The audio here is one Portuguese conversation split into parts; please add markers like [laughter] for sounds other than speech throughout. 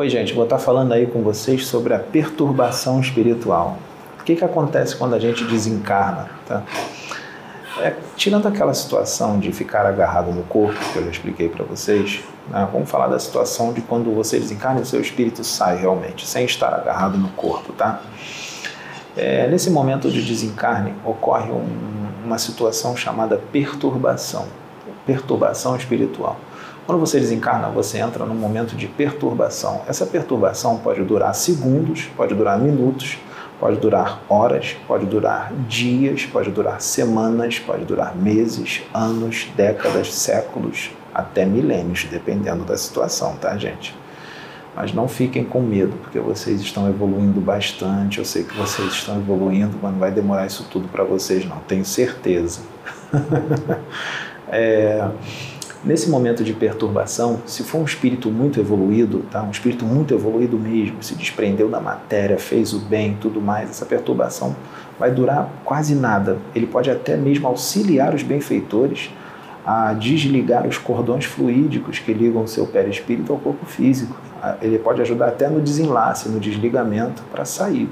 Oi, gente, vou estar falando aí com vocês sobre a perturbação espiritual. O que, que acontece quando a gente desencarna? Tá? É, tirando aquela situação de ficar agarrado no corpo, que eu já expliquei para vocês, né, vamos falar da situação de quando você desencarna e o seu espírito sai realmente, sem estar agarrado no corpo, tá? É, nesse momento de desencarne, ocorre um, uma situação chamada perturbação, perturbação espiritual. Quando você desencarna, você entra num momento de perturbação. Essa perturbação pode durar segundos, pode durar minutos, pode durar horas, pode durar dias, pode durar semanas, pode durar meses, anos, décadas, séculos, até milênios, dependendo da situação, tá, gente? Mas não fiquem com medo, porque vocês estão evoluindo bastante. Eu sei que vocês estão evoluindo, mas não vai demorar isso tudo para vocês, não, tenho certeza. [laughs] é. Nesse momento de perturbação, se for um espírito muito evoluído, tá? um espírito muito evoluído mesmo, se desprendeu da matéria, fez o bem tudo mais, essa perturbação vai durar quase nada. Ele pode até mesmo auxiliar os benfeitores a desligar os cordões fluídicos que ligam o seu perispírito ao corpo físico. Ele pode ajudar até no desenlace, no desligamento, para sair.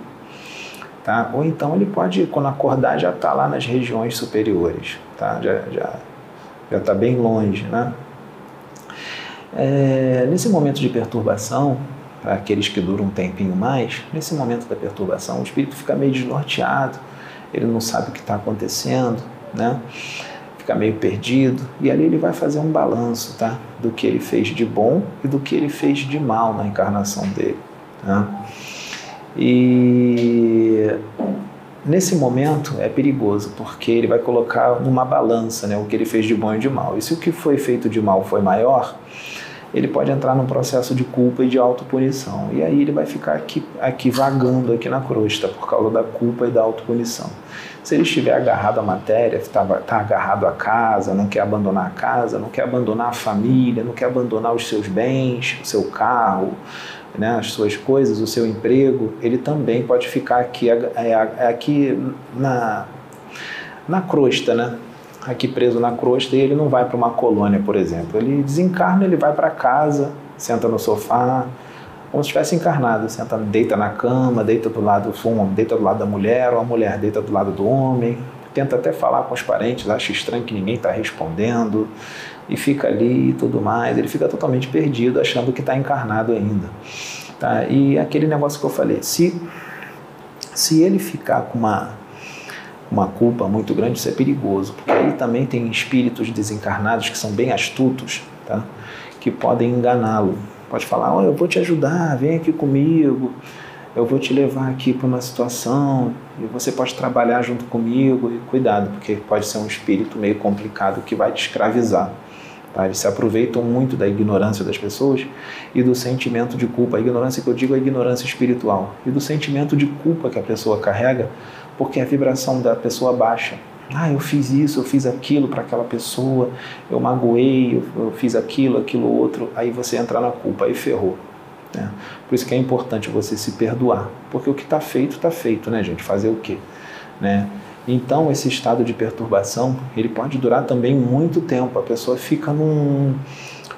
Tá? Ou então ele pode, quando acordar, já estar tá lá nas regiões superiores. Tá? Já, já já está bem longe, né? É, nesse momento de perturbação, para aqueles que duram um tempinho mais, nesse momento da perturbação, o espírito fica meio desnorteado, ele não sabe o que está acontecendo, né? Fica meio perdido e ali ele vai fazer um balanço, tá? Do que ele fez de bom e do que ele fez de mal na encarnação dele, tá? E Nesse momento é perigoso, porque ele vai colocar numa balança né, o que ele fez de bom e de mal. E se o que foi feito de mal foi maior, ele pode entrar num processo de culpa e de autopunição. E aí ele vai ficar aqui, aqui vagando aqui na crosta por causa da culpa e da autopunição. Se ele estiver agarrado à matéria, está tá agarrado à casa, não quer abandonar a casa, não quer abandonar a família, não quer abandonar os seus bens, o seu carro, né, as suas coisas, o seu emprego, ele também pode ficar aqui, é, é, é aqui na, na crosta, né? Aqui preso na crosta e ele não vai para uma colônia, por exemplo. Ele desencarna, ele vai para casa, senta no sofá, como se estivesse encarnado, senta, deita na cama, deita do lado do deita do lado da mulher, ou a mulher deita do lado do homem, tenta até falar com os parentes, acha estranho que ninguém está respondendo, e fica ali e tudo mais. Ele fica totalmente perdido, achando que está encarnado ainda. Tá? E aquele negócio que eu falei, se, se ele ficar com uma, uma culpa muito grande, isso é perigoso, porque aí também tem espíritos desencarnados que são bem astutos, tá? que podem enganá-lo. Pode falar, oh, eu vou te ajudar, vem aqui comigo, eu vou te levar aqui para uma situação e você pode trabalhar junto comigo e cuidado, porque pode ser um espírito meio complicado que vai te escravizar. Tá? Eles se aproveitam muito da ignorância das pessoas e do sentimento de culpa. A ignorância que eu digo é a ignorância espiritual. E do sentimento de culpa que a pessoa carrega, porque a vibração da pessoa baixa. Ah, eu fiz isso, eu fiz aquilo para aquela pessoa, eu magoei, eu, eu, fiz aquilo, aquilo outro. Aí você entra na culpa, aí ferrou. Né? Por isso que é importante você se perdoar. Porque o que está feito, está feito, né, gente? Fazer o quê? Né? Então, esse estado de perturbação, ele pode durar também muito tempo. A pessoa fica num...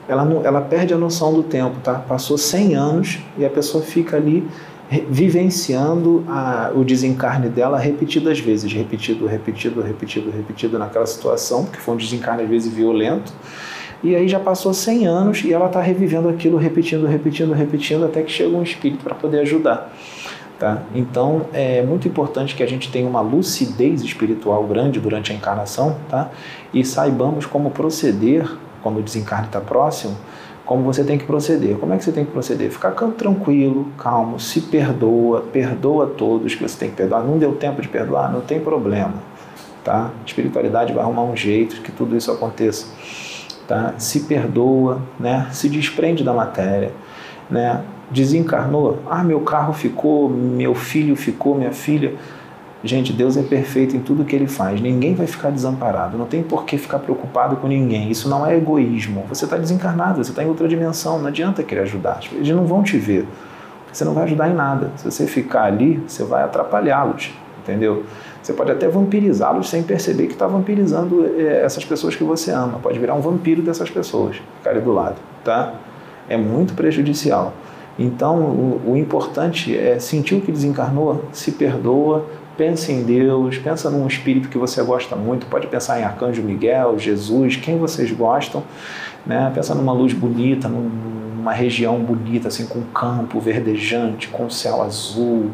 Ela, ela perde a noção do tempo, tá? Passou 100 anos e a pessoa fica ali vivenciando a, o desencarne dela repetidas vezes, repetido, repetido, repetido, repetido naquela situação, porque foi um desencarne às vezes violento. E aí já passou 100 anos e ela está revivendo aquilo, repetindo, repetindo, repetindo, até que chega um espírito para poder ajudar. Tá? Então é muito importante que a gente tenha uma lucidez espiritual grande durante a encarnação tá? e saibamos como proceder quando o desencarne está próximo, como você tem que proceder. Como é que você tem que proceder? Ficar tranquilo, calmo, se perdoa, perdoa todos que você tem que perdoar. Não deu tempo de perdoar? Não tem problema. Tá? A espiritualidade vai arrumar um jeito que tudo isso aconteça. Tá? Se perdoa, né? se desprende da matéria. Né? desencarnou, ah, meu carro ficou, meu filho ficou, minha filha. Gente, Deus é perfeito em tudo que ele faz. Ninguém vai ficar desamparado. Não tem por que ficar preocupado com ninguém. Isso não é egoísmo. Você está desencarnado, você está em outra dimensão. Não adianta querer ajudar. Eles não vão te ver. Você não vai ajudar em nada. Se você ficar ali, você vai atrapalhá-los. Entendeu? Você pode até vampirizá-los sem perceber que está vampirizando eh, essas pessoas que você ama. Pode virar um vampiro dessas pessoas, ficar ali do lado. Tá? É muito prejudicial. Então, o, o importante é sentir o que desencarnou, se perdoa, pense em Deus, pensa num espírito que você gosta muito, pode pensar em Arcanjo Miguel, Jesus, quem vocês gostam, né? Pensa numa luz bonita, numa região bonita, assim, com campo verdejante, com céu azul,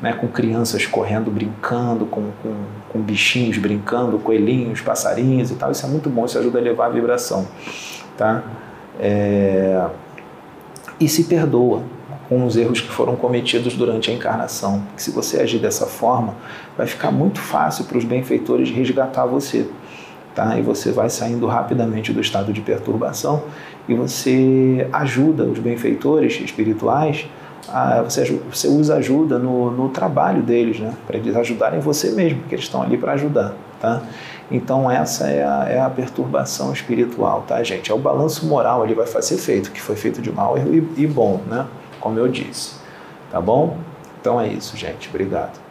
né? com crianças correndo, brincando, com, com, com bichinhos brincando, coelhinhos, passarinhos e tal. Isso é muito bom, isso ajuda a elevar a vibração, tá? É e se perdoa com os erros que foram cometidos durante a encarnação. Se você agir dessa forma, vai ficar muito fácil para os benfeitores resgatar você. Tá? E você vai saindo rapidamente do estado de perturbação e você ajuda os benfeitores espirituais, a, você, você os ajuda no, no trabalho deles, né? para eles ajudarem você mesmo, porque eles estão ali para ajudar. Tá? Então essa é a, é a, perturbação espiritual, tá, gente? É o balanço moral, ele vai fazer feito, que foi feito de mal e, e bom, né? Como eu disse, tá bom? Então é isso, gente. Obrigado.